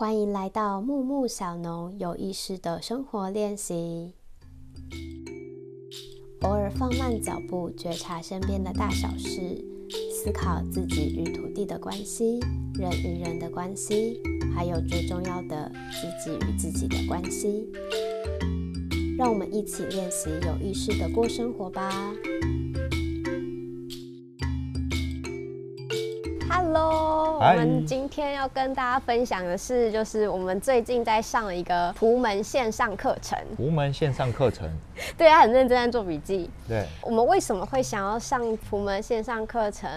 欢迎来到木木小农有意识的生活练习。偶尔放慢脚步，觉察身边的大小事，思考自己与土地的关系、人与人的关系，还有最重要的自己与自己的关系。让我们一起练习有意识的过生活吧。Hello，我嗨们今天要跟大家分享的是，就是我们最近在上了一个图门线上课程，图门线上课程，对他很认真在做笔记。对，我们为什么会想要上图门线上课程？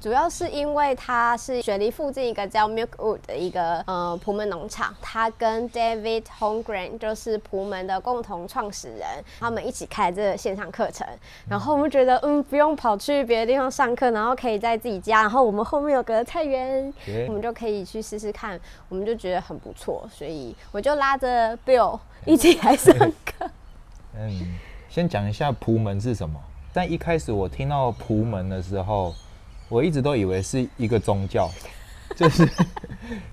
主要是因为它是雪梨附近一个叫 Milkwood 的一个呃普门农场，他跟 David Holmgren 就是普门的共同创始人，他们一起开这个线上课程。然后我们觉得，嗯，不用跑去别的地方上课，然后可以在自己家，然后我们后面有个菜园，耶我们就可以去试试看，我们就觉得很不错，所以我就拉着 Bill 一起来上课。嗯，先讲一下蒲门是什么。但一开始我听到蒲门的时候，我一直都以为是一个宗教，就是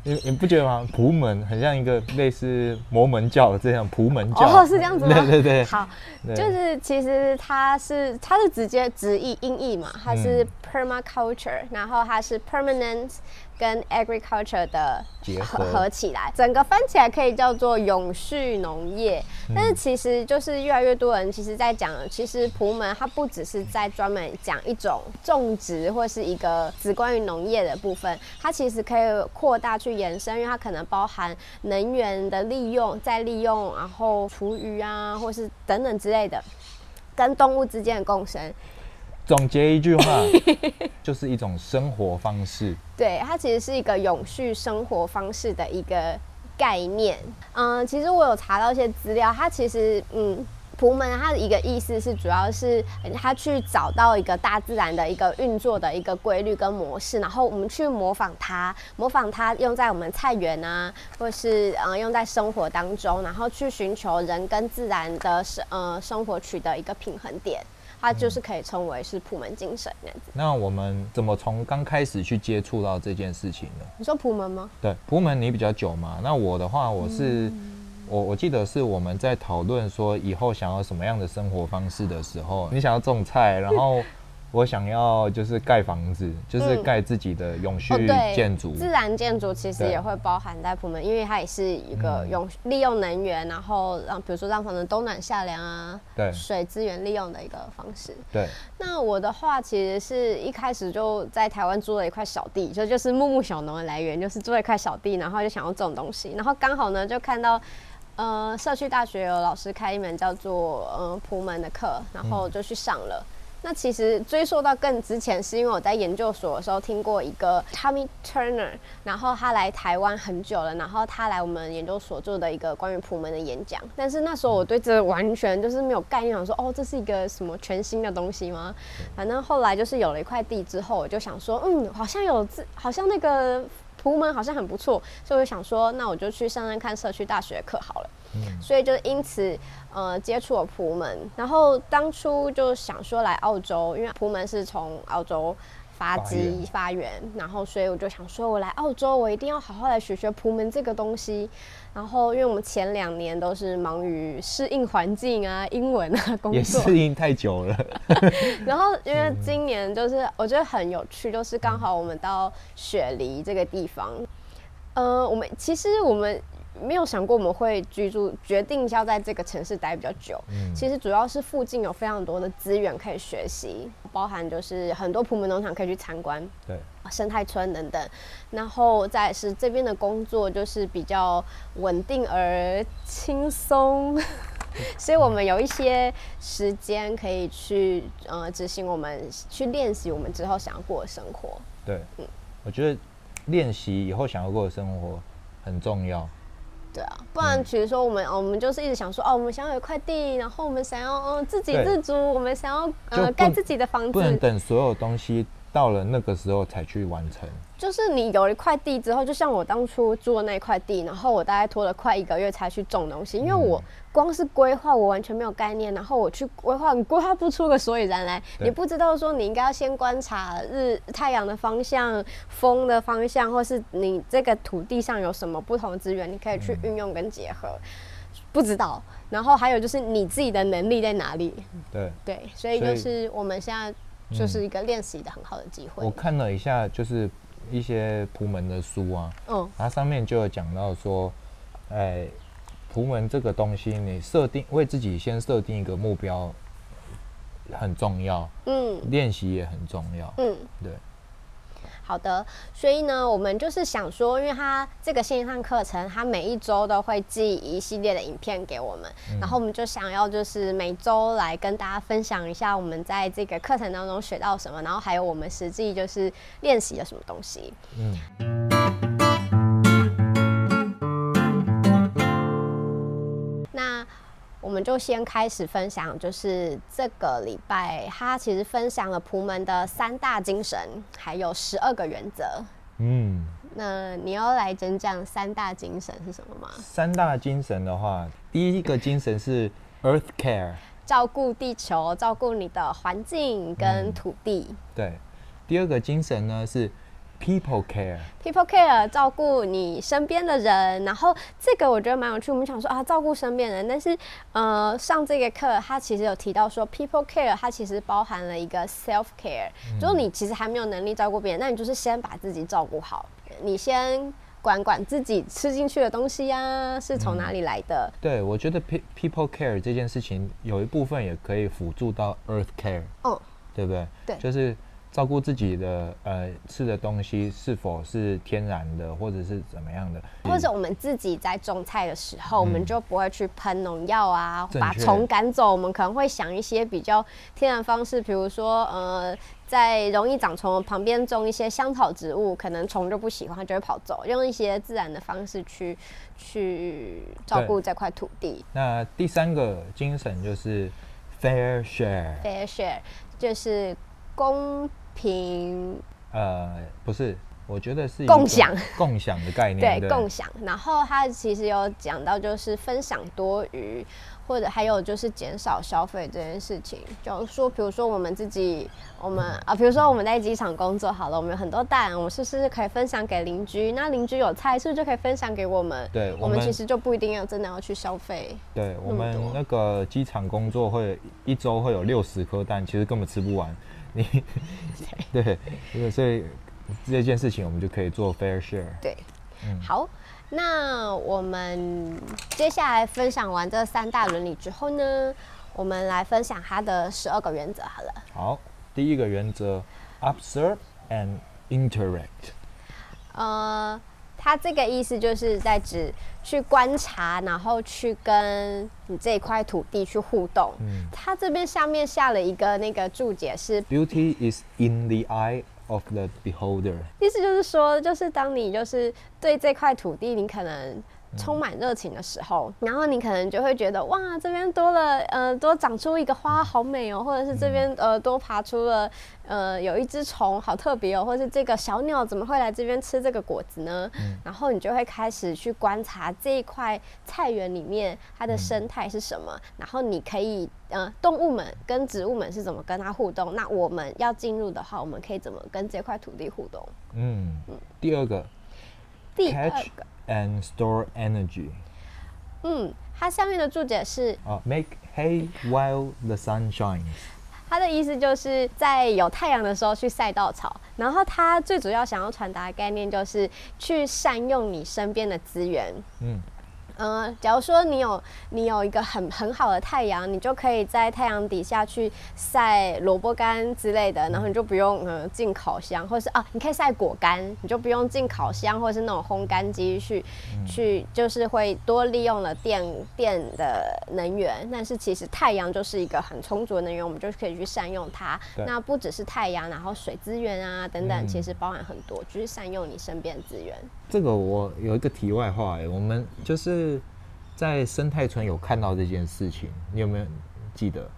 你你不觉得吗？普门很像一个类似摩门教这样普门教，哦，是这样子吗？对对对，好，就是其实它是它是直接直译音译嘛，它是嗯 permaculture，、然后它是 permanent 跟 agriculture 的结合合合起来，整个翻起来可以叫做永续农业。嗯但是其实就是越来越多人其实在讲，其实普门它不只是在专门讲一种种植或是一个只关于农业的部分，它其实可以扩大去延伸，因为它可能包含能源的利用、再利用，然后厨余啊，或是等等之类的，跟动物之间的共生。总结一句话，就是一种生活方式。对，它其实是一个永续生活方式的一个概念。嗯，其实我有查到一些资料，它其实嗯。普门它的一个意思是，主要是它去找到一个大自然的一个运作的一个规律跟模式，然后我们去模仿它，模仿它用在我们菜园啊，或是呃用在生活当中，然后去寻求人跟自然的生呃生活取得一个平衡点，它就是可以称为是普门精神那样子。那我们怎么从刚开始去接触到这件事情呢？你说普门吗？对，普门你比较久嘛，那我的话，我是、我我记得是我们在讨论说以后想要什么样的生活方式的时候，你想要种菜，然后我想要就是盖房子，就是嗯盖自己的永续建筑。自然建筑其实也会包含在普门，因为它也是一个嗯用利用能源，然后让比如说让房子冬暖夏凉啊，对水资源利用的一个方式。对，那我的话，其实是一开始就在台湾租了一块小地，就就是木木小农的来源，就是租了一块小地，然后就想要种东西，然后刚好呢就看到。呃，社区大学有老师开一门叫做呃普门的课，然后就去上了。那其实追溯到更之前，是因为我在研究所的时候听过一个 Tommy Turner，然后他来台湾很久了，然后他来我们研究所做的一个关于普门的演讲。但是那时候我对这完全就是没有概念，想说哦，这是一个什么全新的东西吗？反正后来就是有了一块地之后，我就想说，嗯，好像有自，好像那个普门好像很不错，所以我就想说，那我就去上上看社区大学课好了。所以就因此，呃，接触了普门，然后当初就想说来澳洲，因为普门是从澳洲发发迹发源，然后所以我就想说，我来澳洲，我一定要好好来学学普门这个东西。然后，因为我们前两年都是忙于适应环境啊、英文啊工也作，适应太久了。然后因为今年就是我觉得很有趣，就是刚好我们到雪梨这个地方，呃，我们其实我们没有想过我们会居住，决定要在这个城市待比较久。嗯其实主要是附近有非常多的资源可以学习，包含就是很多普门农场可以去参观，对，生态村等等，然后再是这边的工作就是比较稳定而轻松，所以我们有一些时间可以去呃执行我们去练习我们之后想要过的生活。对，嗯我觉得练习以后想要过的生活很重要。对啊，不然比如说我们、哦，我们就是一直想说哦，我们想要有一块地，然后我们想要嗯自给自足，我们想要呃盖自己的房子不能子。等所有东西到了那个时候才去完成？就是你有一块地之后，就像我当初租的那块地，然后我大概拖了快一个月才去种东西，因为我光是规划我完全没有概念，然后我去规划，你规划不出个所以然来，对。你不知道说你应该要先观察日太阳的方向、风的方向，或是你这个土地上有什么不同的资源，你可以去运用跟结合，不知道。然后还有就是你自己的能力在哪里，对，对，所以就是我们现在就是一个练习的很好的机会。我。看了一下，就是一些普门的书啊，嗯它上面就有讲到说，哎，普门这个东西，你设定为自己先设定一个目标很重要，嗯练习也很重要。嗯。对，好的，所以呢，我们就是想说，因为他这个线上课程，他每一周都会寄一系列的影片给我们，然后我们就想要就是每周来跟大家分享一下我们在这个课程当中学到什么，然后还有我们实际就是练习了什么东西。嗯，我们就先开始分享，就是这个礼拜他其实分享了普门的三大精神，还有十二个原则。嗯，那你要来讲讲三大精神是什么吗？三大精神的话，第一个精神是 Earth Care，照顾地球，照顾你的环境跟土地。对，第二个精神呢是 People Care，People care，照顾你身边的人，然后这个我觉得蛮有趣。我们想说啊，照顾身边人，但是呃，上这个课它其实有提到说，People care 它其实包含了一个 self care，、就是你其实还没有能力照顾别人，那你就是先把自己照顾好，你先管管自己吃进去的东西呀、是从哪里来的。对我觉得 pe- People Care 这件事情有一部分也可以辅助到 Earth Care，嗯，对不对？对就是照顾自己的呃吃的东西是否是天然的，或者是怎么样的，或者我们自己在种菜的时候，我们就不会去喷农药啊，把虫赶走。我们可能会想一些比较天然方式，比如说呃，在容易长虫的旁边种一些香草植物，可能虫就不喜欢，就会跑走。用一些自然的方式去去照顾这块土地。那第三个精神就是 Fair Share，Fair share 就是公平呃，不是，我觉得是共享共享的概念，对共享。然后他其实有讲到，就是分享多余，或者还有就是减少消费这件事情。就是说，比如说我们自己，我们啊，比如说我们在机场工作好了，我们有很多蛋，我们是不是可以分享给邻居？那邻居有菜，是不是就可以分享给我们？我对我们们其实就不一定要真的要去消费。对我们那个机场工作会一周会有六十颗蛋，其实根本吃不完。你 对，这个所以这件事情我们就可以做 fair share。对，嗯好。那我们接下来分享完这三大伦理之后呢，我们来分享它的十二个原则好了。好，第一个原则，observe and interact。呃，它这个意思就是在指去观察，然后去跟你这块土地去互动。嗯他这边下面下了一个那个注解是，Beauty is in the eye of the beholder。意思就是说，就是当你就是对这块土地，你可能。充满热情的时候，然后你可能就会觉得哇，这边多了呃，多长出一个花，好美哦，或者是这边呃多爬出了呃有一只虫，好特别哦，或是这个小鸟怎么会来这边吃这个果子呢？然后你就会开始去观察这一块菜园里面它的生态是什么，然后你可以呃动物们跟植物们是怎么跟它互动，那我们要进入的话，我们可以怎么跟这块土地互动？嗯嗯，第二个。第二个，and store energy。嗯，它下面的注解是啊，make hay while the sun shines。它的意思就是在有太阳的时候去晒稻草，然后它最主要想要传达的概念就是去善用你身边的资源。嗯，呃，假如说你有你有一个很很好的太阳，你就可以在太阳底下去晒萝卜干之类的，然后你就不用呃进烤箱，或是啊，你可以晒果干，你就不用进烤箱或是那种烘干机去、去，就是会多利用了电电的能源。但是其实太阳就是一个很充足的能源，我们就可以去善用它。那不只是太阳，然后水资源啊等等，嗯其实包含很多，就是善用你身边的资源。这个我有一个题外话哎，我们就是在生态村有看到这件事情，你有没有记得？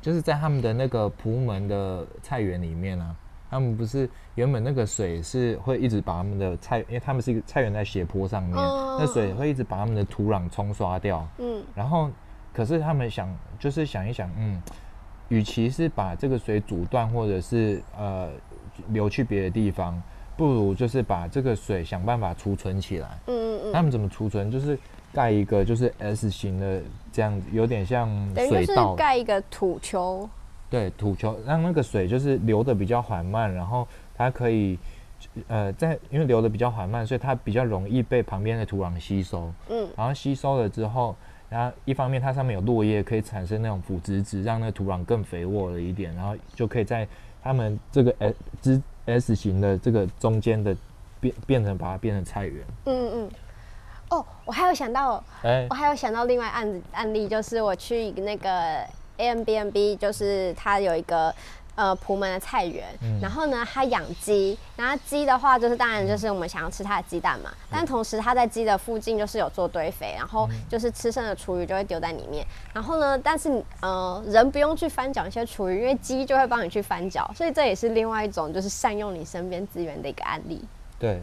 就是在他们的那个蒲门的菜园里面啊，他们不是原本那个水是会一直把他们的菜，因为他们是一个菜园在斜坡上面，嗯那水会一直把他们的土壤冲刷掉。嗯然后，可是他们想就是想一想，嗯，与其是把这个水阻断，或者是呃流去别的地方，不如就是把这个水想办法储存起来。嗯嗯嗯他们怎么储存？就是盖一个就是 S 型的这样子，有点像水道，盖一个土球，对，土球让那个水就是流的比较缓慢，然后它可以呃在因为流的比较缓慢，所以它比较容易被旁边的土壤吸收。嗯然后吸收了之后，然后一方面它上面有落叶，可以产生那种腐殖质，让那个土壤更肥沃了一点，然后就可以在它们这个 S 之 S 型的这个中间的变变成把它变成菜园。嗯嗯。哦，我还有想到，哎我还有想到另外案子案例，就是我去那个 a m b n b 就是它有一个呃普门的菜园，嗯然后呢他养鸡，然后鸡的话就是当然就是我们想要吃它的鸡蛋嘛，但同时他在鸡的附近就是有做堆肥，然后就是吃剩的厨余就会丢在里面，然后呢，但是呃人不用去翻搅一些厨余，因为鸡就会帮你去翻搅，所以这也是另外一种就是善用你身边资源的一个案例。对，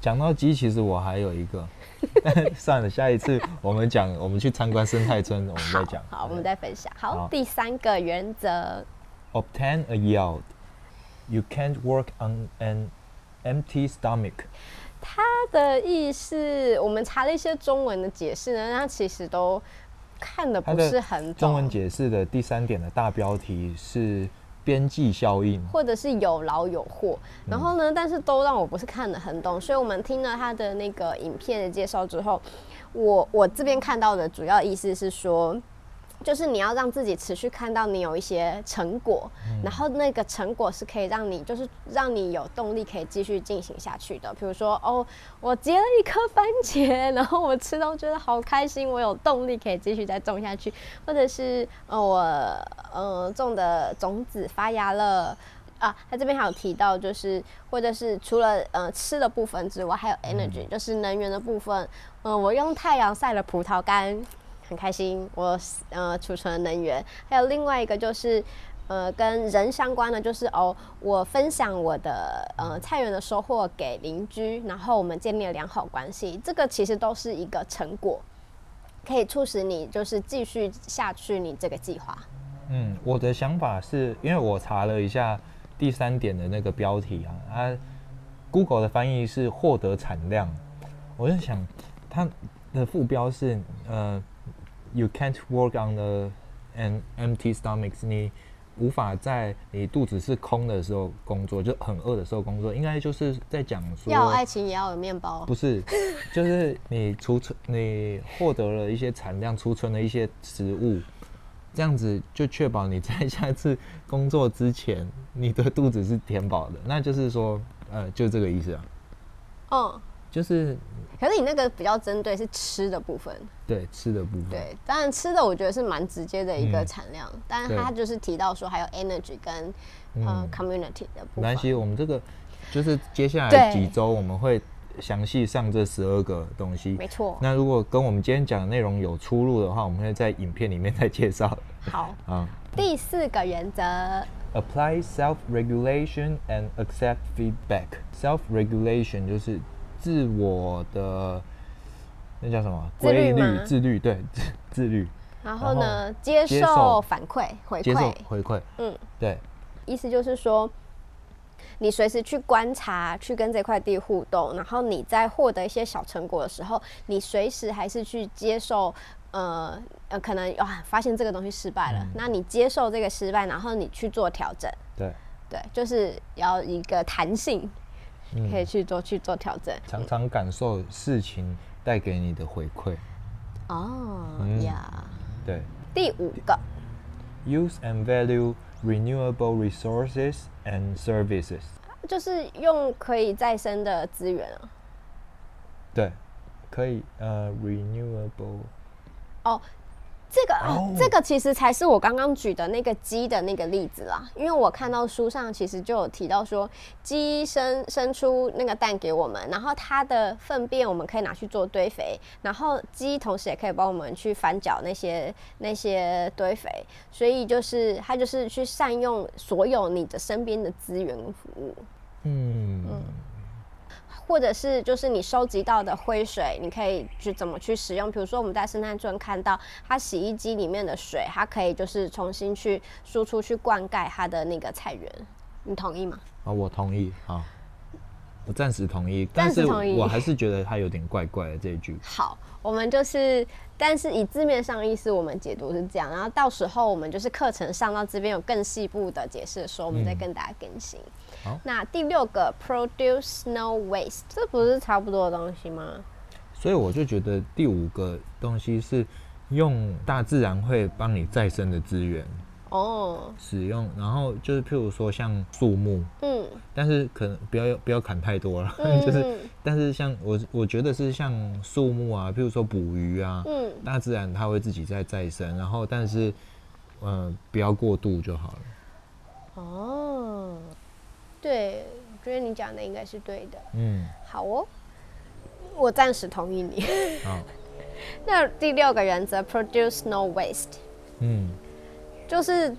讲到鸡，其实我还有一个，算了，下一次我们讲，我们去参观生态村，我们再讲。好，我们再分享。好，好第三个原则，obtain a yield. You can't work on an empty stomach. 它的意思，我们查了一些中文的解释呢，它其实都看的不是很懂，中文解释的第三点的大标题是边际效应。或者是有劳有获，然后呢，但是都让我不是看得很懂，所以我们听了他的那个影片的介绍之后，我我这边看到的主要意思是说。就是你要让自己持续看到你有一些成果，然后那个成果是可以让你，就是让你有动力可以继续进行下去的。比如说，哦，我结了一颗番茄，然后我吃到觉得好开心，我有动力可以继续再种下去，或者是呃我呃种的种子发芽了。啊，他这边还有提到，就是或者是除了呃吃的部分之外，还有 energy，、就是能源的部分。嗯、我用太阳晒了葡萄干，很开心，我呃储存能源。还有另外一个就是。呃，跟人相关的就是哦，我分享我的呃菜园的收获给邻居，然后我们建立了良好关系，这个其实都是一个成果，可以促使你就是继续下去你这个计划。嗯，我的想法是因为我查了一下第三点的那个标题啊，它 Google 的翻译是获得产量，我就想它的副标是呃，You can't work on the an empty stomach，你无法在你肚子是空的时候工作，就很饿的时候工作，应该就是在讲说要有爱情也要有面包。不是，就是你储存，你获得了一些产量，储存了一些食物，这样子就确保你在下一次工作之前，你的肚子是填饱的。那就是说，呃，就这个意思啊，嗯，就是可是你那个比较针对是吃的部分，对吃的部分。对，当然吃的我觉得是蛮直接的一个嗯产量，但是对它就是提到说还有 energy 跟呃嗯 community 的部分。没关系，我们这个就是接下来几周我们会详细上这十二个东西。没错。那如果跟我们今天讲的内容有出入的话，我们会在影片里面再介绍。好，啊。第四个原则，Apply self-regulation and accept feedback. Self-regulation 就是自我的那叫什么？自律规律自律，对，自 自律，然后呢，接接受受反馈回接受馈，回馈，嗯，对，意思就是说，你随时去观察，去跟这块地互动，然后你在获得一些小成果的时候，你随时还是去接受。呃呃，可能啊，发现这个东西失败了，嗯。那你接受这个失败，然后你去做调整，对，对，就是要一个弹性，嗯可以去做去做调整。常常感受事情带给你的回馈，哦嗯呀，对第五个，，use and value renewable resources and services，就是用可以再生的资源啊。对，可以呃，renewable，哦，这个哦。这个其实才是我刚刚举的那个鸡的那个例子啦，因为我看到书上其实就有提到说，鸡生生出那个蛋给我们，然后它的粪便我们可以拿去做堆肥，然后鸡同时也可以帮我们去翻搅那些那些堆肥，所以就是它就是去善用所有你的身边的资源跟服务。嗯。嗯，或者是就是你收集到的灰水，你可以去怎么去使用？比如说我们在圣诞村看到，它洗衣机里面的水，它可以就是重新去输出去灌溉它的那个菜园，你同意吗？啊，我同意，好，我暂时同意，但是暂时同意我还是觉得它有点怪怪的这一句。好，我们就是，但是以字面上意思，我们解读是这样，然后到时候我们就是课程上到这边有更细部的解释的时候，我们再跟大家更新。好那第六个 produce no waste，这不是差不多的东西吗？所以我就觉得第五个东西是用大自然会帮你再生的资源哦，使用，然后就是譬如说像树木，嗯，但是可能不要不要砍太多了，嗯 就是但是像我我觉得是像树木啊，譬如说捕鱼啊，嗯大自然它会自己在再生，然后但是呃不要过度就好了。哦，对，我觉得你讲的应该是对的。嗯，好哦，我暂时同意你。好，那第六个原则，produce no waste，嗯。就是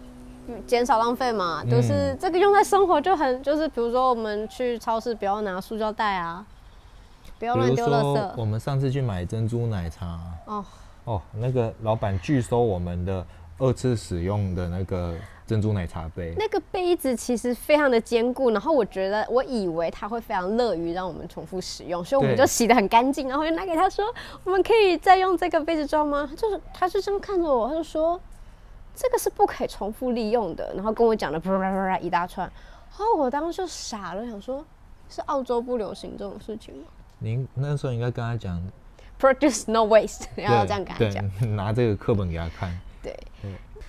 减少浪费嘛，就是嗯这个用在生活就很，就是比如说我们去超市不要拿塑胶袋啊，不要乱丢垃圾，我。们上次去买珍珠奶茶，哦，哦，那个老板拒收我们的二次使用的那个珍珠奶茶杯。那个杯子其实非常的坚固，然后我觉得我以为他会非常乐于让我们重复使用，所以我们就洗得很干净，然后就拿给他说，我们可以再用这个杯子装吗？就是他就这样看着我，他就说这个是不可以重复利用的，然后跟我讲了啪啪啪啪一大串，然后我当时就傻了，想说是澳洲不流行这种事情吗您那时候应该跟他讲，？Produce no waste，然后对这样跟他讲，拿这个课本给他看。对，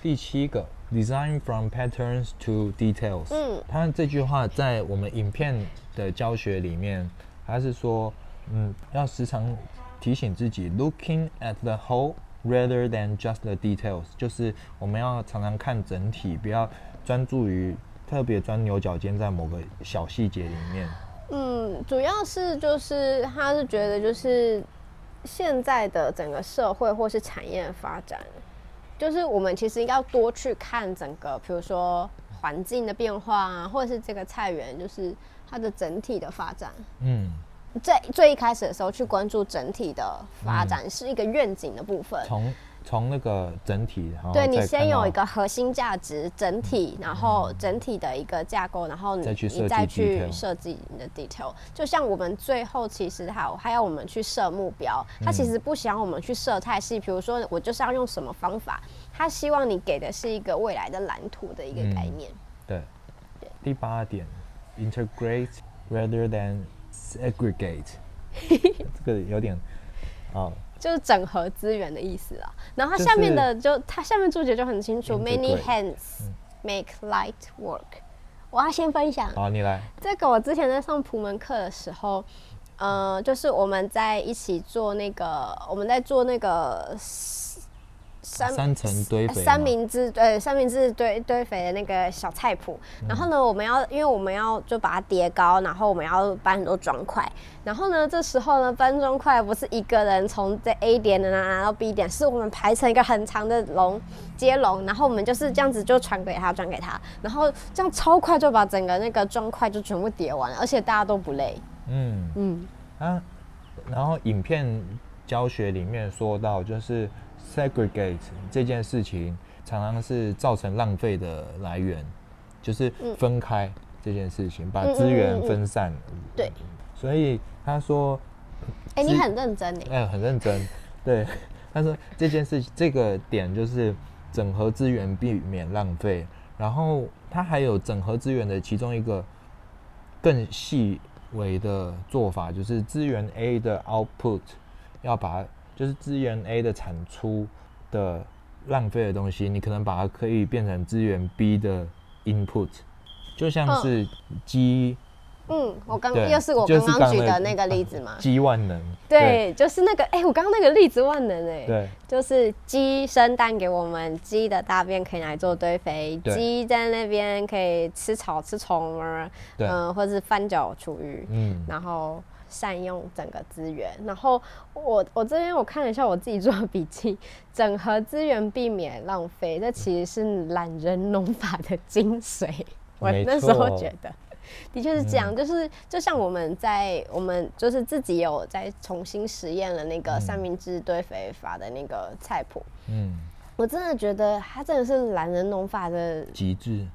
第七个，design from patterns to details。嗯他这句话在我们影片的教学里面，他是说，嗯，要时常提醒自己，looking at the whole rather than just the details，就是我们要常常看整体，不要专注于特别钻牛角尖在某个小细节里面。嗯，主要是就是他是觉得就是现在的整个社会或是产业的发展，就是我们其实要多去看整个，比如说环境的变化啊，或者是这个菜园，就是它的整体的发展。嗯，在最一开始的时候去关注整体的发展，是一个愿景的部分。从从那个整体，然后对你先有一个核心价值整体，然后整体的一个架构，然后你再去设计你再去设计你的 detail。就像我们最后其实还有还要我们去设目标，他其实不想我们去设太细，比如说我就是要用什么方法，他希望你给的是一个未来的蓝图的一个概念。对，第八点，integrate rather than segregate，这个有点啊，就是整合资源的意思啊。然后它下面的就它下面注解就很清楚，many hands make light work。我要先分享。好，你来，这个，我之前在上普门课的时候，呃，就是我们在一起做那个，我们在做那个三三层堆肥三明治对三明治堆堆肥的那个小菜谱。嗯然后呢，我们要因为我们要就把它叠高，然后我们要搬很多砖块。然后呢，这时候呢，搬砖块不是一个人从这 A 点的拿到 B 点，是我们排成一个很长的龙接龙，然后我们就是这样子就传给他，转给他，然后这样超快就把整个那个砖块就全部叠完了，而且大家都不累。嗯嗯，啊，然后影片教学里面说到，就是 segregate 这件事情常常是造成浪费的来源，就是分开这件事情，把资源分散。对，所以他说，哎、你很认真哎。哎、很认真。对，他说这件事情这个点就是整合资源，避免浪费。然后他还有整合资源的其中一个更细微的做法，就是资源 A 的 output 要把它就是资源 A 的产出的浪费的东西，你可能把它可以变成资源 B 的 input，就像是鸡嗯，我刚对又是我就是刚刚举的那个例子嘛。鸡万能，对，就是那个，哎、我刚刚那个例子万能哎、对。就是鸡生蛋给我们，鸡的大便可以拿来做堆肥，对。鸡在那边可以吃草吃虫儿，对。嗯、或者是翻脚厨余，嗯，然后善用整个资源。然后我我这边我看了一下我自己做的笔记，整合资源避免浪费，这其实是懒人农法的精髓。我那时候觉得。的确是这样，就是就像我们在我们就是自己有在重新实验了那个三明治堆肥法的那个菜谱，嗯，我真的觉得它真的是懒人农法的极致，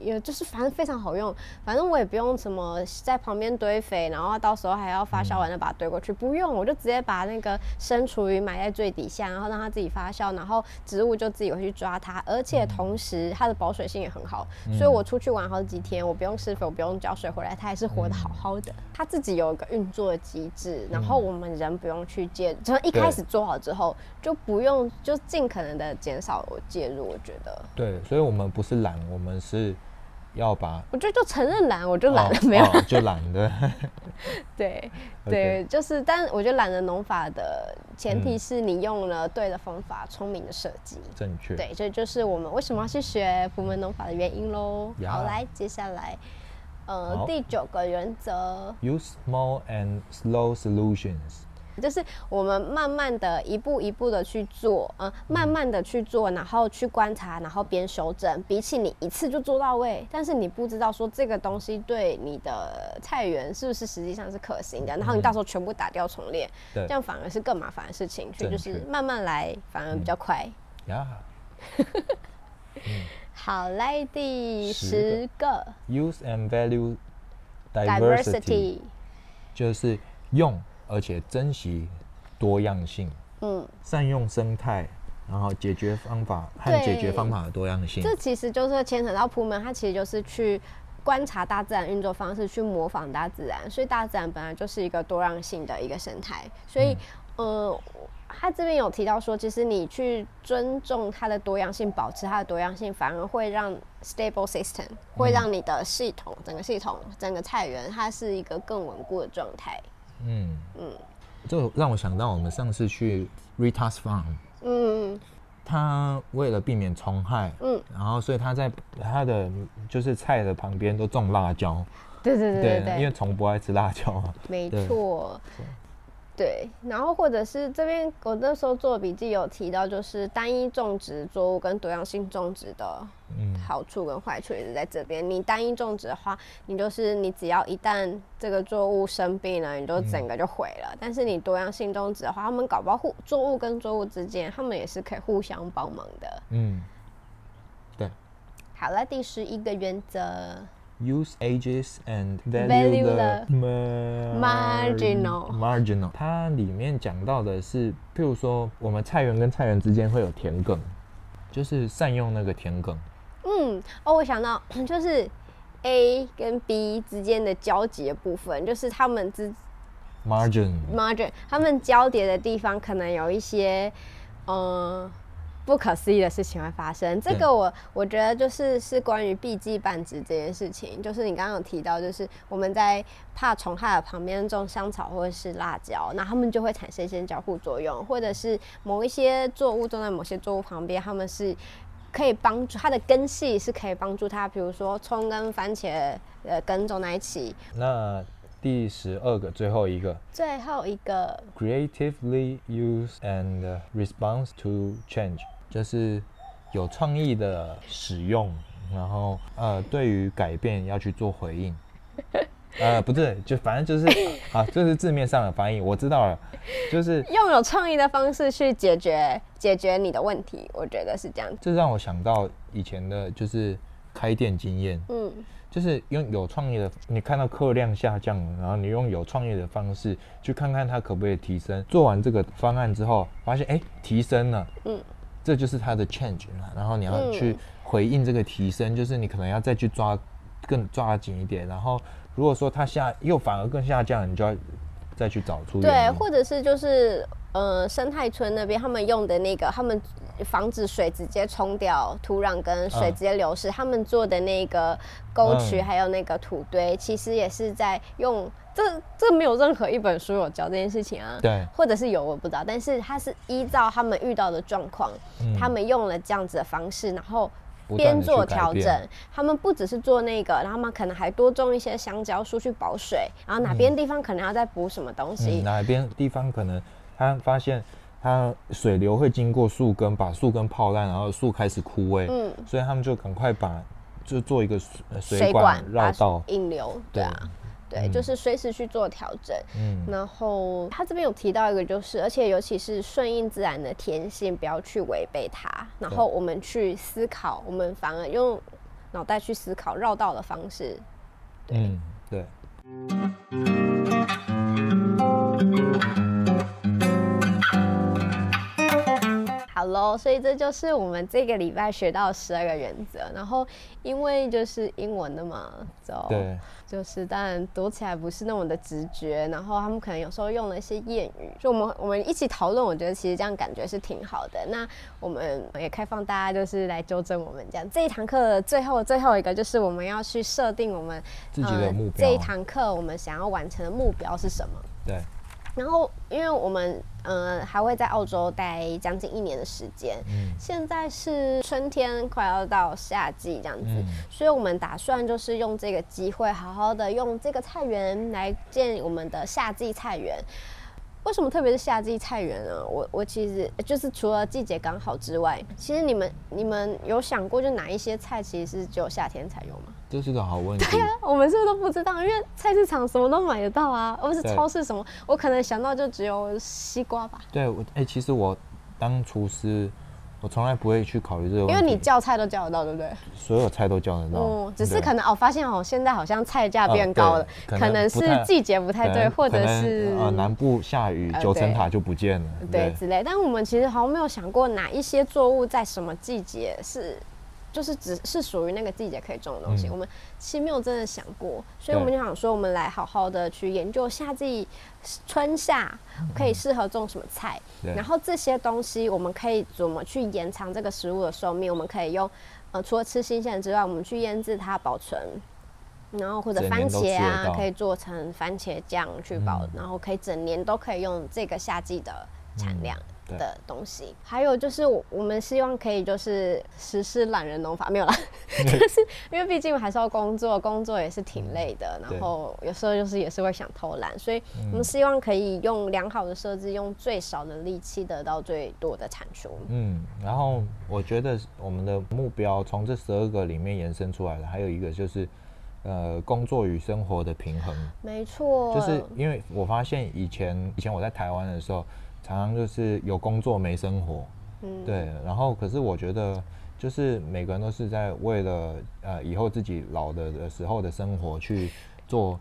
也就是反正非常好用，反正我也不用什么在旁边堆肥，然后到时候还要发酵完了把它堆过去，不用，我就直接把那个生厨余埋在最底下，然后让它自己发酵，然后植物就自己会去抓它，而且同时它的保水性也很好，所以我出去玩好几天，我不用施肥，我不用浇水，回来它还是活得好好的，它自己有一个运作的机制，然后我们人不用去介，就是一开始做好之后就不用就尽可能的减少介入，我觉得。对，所以我们不是懒，我们是要把我觉得就承认懒，我就懒了，哦没有。哦就懒的，对对，就是，但我觉得懒人农法的前提是你用了对的方法，聪明的设计。正确，对，这就是我们为什么要去学普门农法的原因喽。呀好，来，接下来，呃，第九个原则，use small and slow solutions，就是我们慢慢的一步一步的去做，嗯、慢慢的去做，然后去观察，然后边修正。比起你一次就做到位，但是你不知道说这个东西对你的菜园是不是实际上是可行的，然后你到时候全部打掉重练，对。这样反而是更麻烦的事情。所以就是慢慢来，反而比较快。呀、好，来第十十个。Use and value diversity，diversity，就是用而且珍惜多样性，嗯，善用生态，然后解决方法和解决方法的多样性。这其实就是牵扯到普门，它其实就是去观察大自然运作方式，去模仿大自然。所以大自然本来就是一个多样性的一个生态，所以，呃，他这边有提到说，其实你去尊重它的多样性，保持它的多样性，反而会让 stable system 会让你的系统、整个系统、整个菜园，它是一个更稳固的状态。嗯。嗯。这让我想到我们上次去 Rita's Farm，嗯。他为了避免虫害，嗯，然后所以他在他的就是菜的旁边都种辣椒，对对对对对，因为虫不爱吃辣椒啊。没错，对，然后或者是这边我那时候做笔记有提到，就是单一种植作物跟多样性种植的嗯好处跟坏处也是在这边。你单一种植的话，你就是你只要一旦这个作物生病了，你就整个就毁了。但是你多样性种植的话，他们搞不好互作物跟作物之间，他们也是可以互相帮忙的。嗯，对好了，第十一个原则。，use ages and Value the marginal marginal。它里面讲到的是，譬如说我们菜园跟菜园之间会有田埂，就是善用那个田埂。嗯，哦，我想到 就是 A 跟 B 之间的交集的部分，就是他们之 margin，margin，他们交叠的地方可能有一些，嗯、不可思议的事情会发生。这个我我觉得就是是关于 B 记半值这件事情，就是你刚刚有提到，就是我们在怕虫害的旁边种香草或者是辣椒，那它们就会产生一些交互作用，或者是某一些作物种在某些作物旁边，它们是。可以帮助它的根系是可以帮助它，比如说葱跟番茄呃根种在一起。那第十二个最后一个最后一个，creatively use and response to change，就是有创意的使用，然后呃对于改变要去做回应。呃，不对，就反正就是啊，这是字面上的翻译，我知道了，就是用有创意的方式去解决解决你的问题，我觉得是这样。这让我想到以前的就是开店经验，嗯，就是用有创意的，你看到客量下降了，然后你用有创意的方式去看看它可不可以提升。做完这个方案之后，发现哎、提升了，嗯，这就是它的 change 嘛。然后你要去嗯回应这个提升，就是你可能要再去抓更抓紧一点。然后如果说它下又反而更下降，你就要再去找出对，或者是就是呃生态村那边他们用的那个，他们防止水直接冲掉土壤跟水嗯直接流失，他们做的那个沟渠嗯。还有那个土堆，其实也是在用这这没有任何一本书有教这件事情啊。对，或者是有我不知道，但是他是依照他们遇到的状况，嗯。他们用了这样子的方式，然后边做调整。他们不只是做那个，然后他们可能还多种一些香蕉树去保水，然后哪边地方可能要再补什么东西嗯，。哪边地方可能他发现它水流会经过树根，把树根泡烂，然后树开始枯萎，嗯所以他们就赶快把就做一个水管绕把道，引流，对啊，对，嗯就是随时去做调整。嗯，然后他这边有提到一个，就是而且尤其是顺应自然的天性，不要去违背它。然后我们去思考，我们反而用脑袋去思考绕道的方式。嗯，对，好喽，所以这就是我们这个礼拜学到十二个原则。然后因为就是英文的嘛，就对，就是当然读起来不是那么的直觉，然后他们可能有时候用了一些谚语，就我们我们一起讨论，我觉得其实这样感觉是挺好的。那我们也开放大家就是来纠正我们这样。这一堂课的最后最后一个就是我们要去设定我们自己的呃目标这一堂课我们想要完成的目标是什么？对，然后，因为我们呃还会在澳洲待将近一年的时间，嗯现在是春天快要到夏季这样子，嗯所以我们打算就是用这个机会，好好的用这个菜园来建我们的夏季菜园。为什么特别是夏季菜园呢？我我其实就是除了季节刚好之外，其实你们你们有想过，就哪一些菜其实是只有夏天才有吗？这是个好问题。我们是不是都不知道？因为菜市场什么都买得到啊，或是超市什么，我可能想到就只有西瓜吧。对，我哎、其实我当厨师，我从来不会去考虑这个问题，因为你叫菜都叫得到，对不对？所有菜都叫得到，嗯，只是可能哦，发现哦，现在好像菜价哦变高了，对可能是季节不太对，或者是呃南部下雨，呃九层对塔就不见了，对之类。但我们其实好像没有想过哪一些作物在什么季节是。就是只是属于那个季节可以种的东西，嗯。我们其实没有真的想过，所以我们就想说，我们来好好的去研究夏季、春夏可以适合种什么菜，对。然后这些东西我们可以怎么去延长这个食物的寿命？我们可以用呃，除了吃新鲜之外，我们去腌制它、保存，然后或者番茄啊，可以做成番茄酱去保，嗯。然后可以整年都可以用这个夏季的产量。的东西，还有就是我我们希望可以就是实施懒人农法，没有啦，就是因为毕竟还是要工作，工作也是挺累的，对。然后有时候就是也是会想偷懒，所以我嗯们希望可以用良好的设置，用最少的力气得到最多的产出。嗯，然后我觉得我们的目标从这十二个里面延伸出来的，还有一个就是，呃，工作与生活的平衡。没错，就是因为我发现以前以前我在台湾的时候，常常就是有工作没生活，嗯，对。然后可是我觉得，就是每个人都是在为了呃以后自己老的的时候的生活去做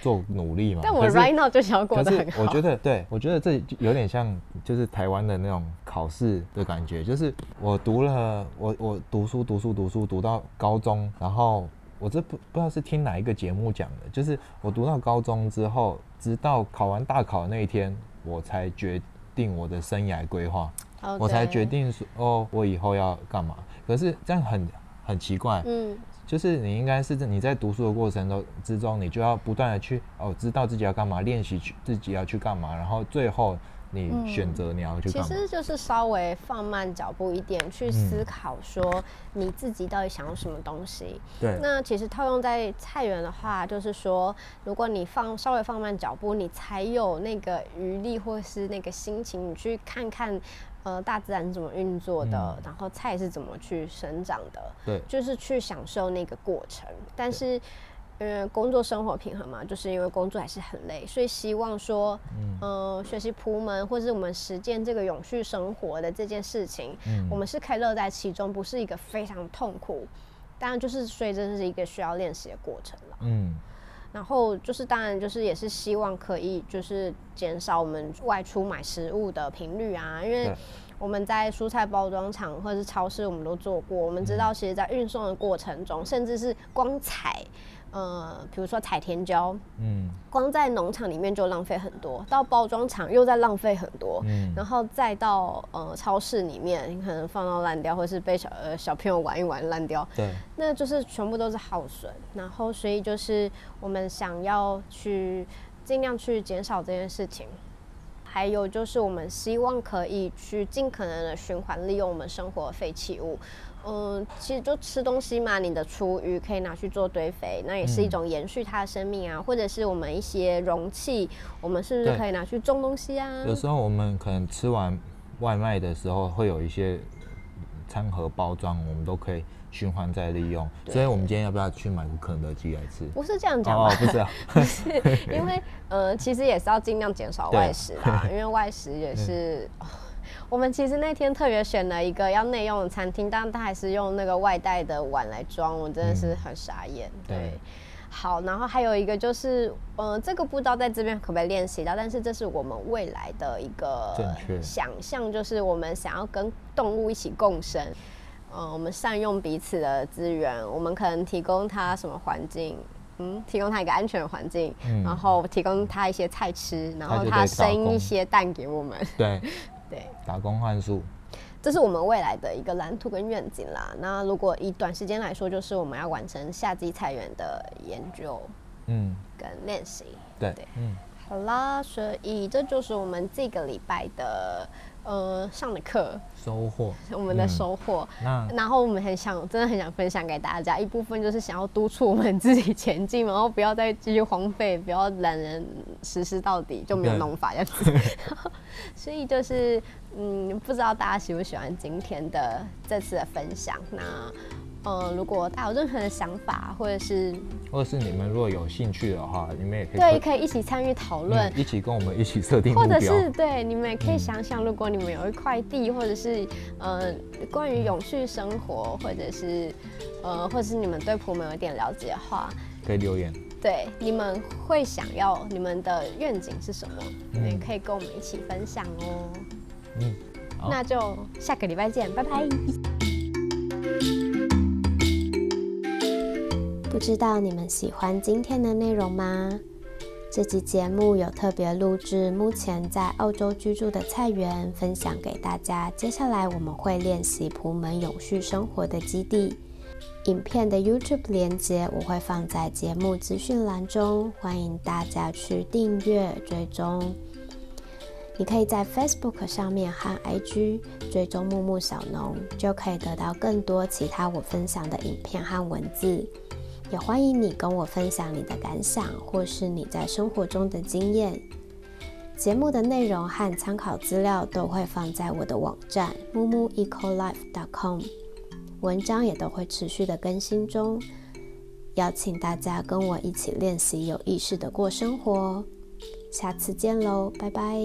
做努力嘛。但我 right now 就想要过得很好。我觉得，对我觉得这有点像，就是台湾的那种考试的感觉。就是我读了，我我读书读书读书读到高中，然后我这不不知道是听哪一个节目讲的，就是我读到高中之后，直到考完大考那一天，我才决定我的生涯规划，我才决。定说哦，我以后要干嘛。可是这样很很奇怪，嗯，就是你应该是你在读书的过程中之中，你就要不断的去哦，知道自己要干嘛，练习去自己要去干嘛，然后最后你选择你要去其。实就是稍微放慢脚步一点，去思考说你自己到底想要什么东西。对，那其实套用在菜园的话，就是说，如果你放稍微放慢脚步，你才有那个余力或是那个心情，你去看看，呃，大自然是怎么运作的，嗯然后菜是怎么去生长的，对，就是去享受那个过程。但是，呃，工作生活平衡嘛，就是因为工作还是很累，所以希望说，嗯呃，学习仆门或是我们实践这个永续生活的这件事情，嗯我们是可以乐在其中，不是一个非常痛苦。当然，就是所以这是一个需要练习的过程了。嗯，然后就是当然就是也是希望可以就是减少我们外出买食物的频率啊，因为我们在蔬菜包装厂或者是超市我们都做过，我们知道其实在运送的过程中，甚至是光采呃，比如说彩甜椒，嗯光在农场里面就浪费很多，到包装厂又在浪费很多，嗯然后再到呃超市里面，你可能放到烂掉，或是被小呃小朋友玩一玩烂掉，对，那就是全部都是耗损。然后所以就是我们想要去尽量去减少这件事情。还有就是，我们希望可以去尽可能的循环利用我们生活的废弃物。嗯，其实就吃东西嘛，你的厨余可以拿去做堆肥，那也是一种延续它的生命啊。或者是我们一些容器，我们是不是可以拿去种东西啊？有时候我们可能吃完外卖的时候，会有一些餐盒包装，我们都可以循环再利用。所以我们今天要不要去买个肯德基来吃？不是这样讲吧？哦，不是啊，因为呃，其实也是要尽量减少外食啦，因为外食也是。我们其实那天特别选了一个要内用的餐厅，但他还是用那个外带的碗来装，我真的是很傻眼。对，对好，然后还有一个就是，呃，这个不知道在这边可不可以练习到，但是这是我们未来的一个想象，就是我们想要跟动物一起共生。呃，我们善用彼此的资源，我们可能提供他什么环境，嗯，提供他一个安全的环境，嗯。然后提供他一些菜吃，然后它就可以它生一些蛋给我们。对，对，打工换宿，这是我们未来的一个蓝图跟愿景啦。那如果以短时间来说，就是我们要完成夏季菜园的研究嗯，跟练习。对对，嗯，好啦，所以这就是我们这个礼拜的呃上的课，收获。我们的嗯收获。那然后我们很想，真的很想分享给大家。一部分就是想要督促我们自己前进，然后不要再继续荒废，不要懒人实施到底就没有对弄法这样子。所以就是，嗯，不知道大家喜不喜欢今天的这次的分享？那，呃，如果大家有任何的想法，或者是或者是你们如果有兴趣的话，你们也可以对，可以一起参与讨论嗯。一起跟我们一起设定。或者是对你们也可以想想，如果你们有一块地，或者是呃关于永续生活，或者是呃或者是你们对普门有点了解的话，可以留言。对你们会想要你们的愿景是什么？你们也嗯可以跟我们一起分享哦。嗯，那就下个礼拜见，拜拜。不知道你们喜欢今天的内容吗？这集节目有特别录制目前在澳洲居住的菜园，分享给大家。接下来我们会练习普门永续生活的基地。影片的 YouTube 连接我会放在节目资讯栏中，欢迎大家去订阅追踪。你可以在 Facebook 上面和 IG 追踪木木小农，就可以得到更多其他我分享的影片和文字。也欢迎你跟我分享你的感想，或是你在生活中的经验。节目的内容和参考资料都会放在我的网站木木 ecolife.com，文章也都会持续的更新中。邀请大家跟我一起练习有意识的过生活。下次见喽，拜拜。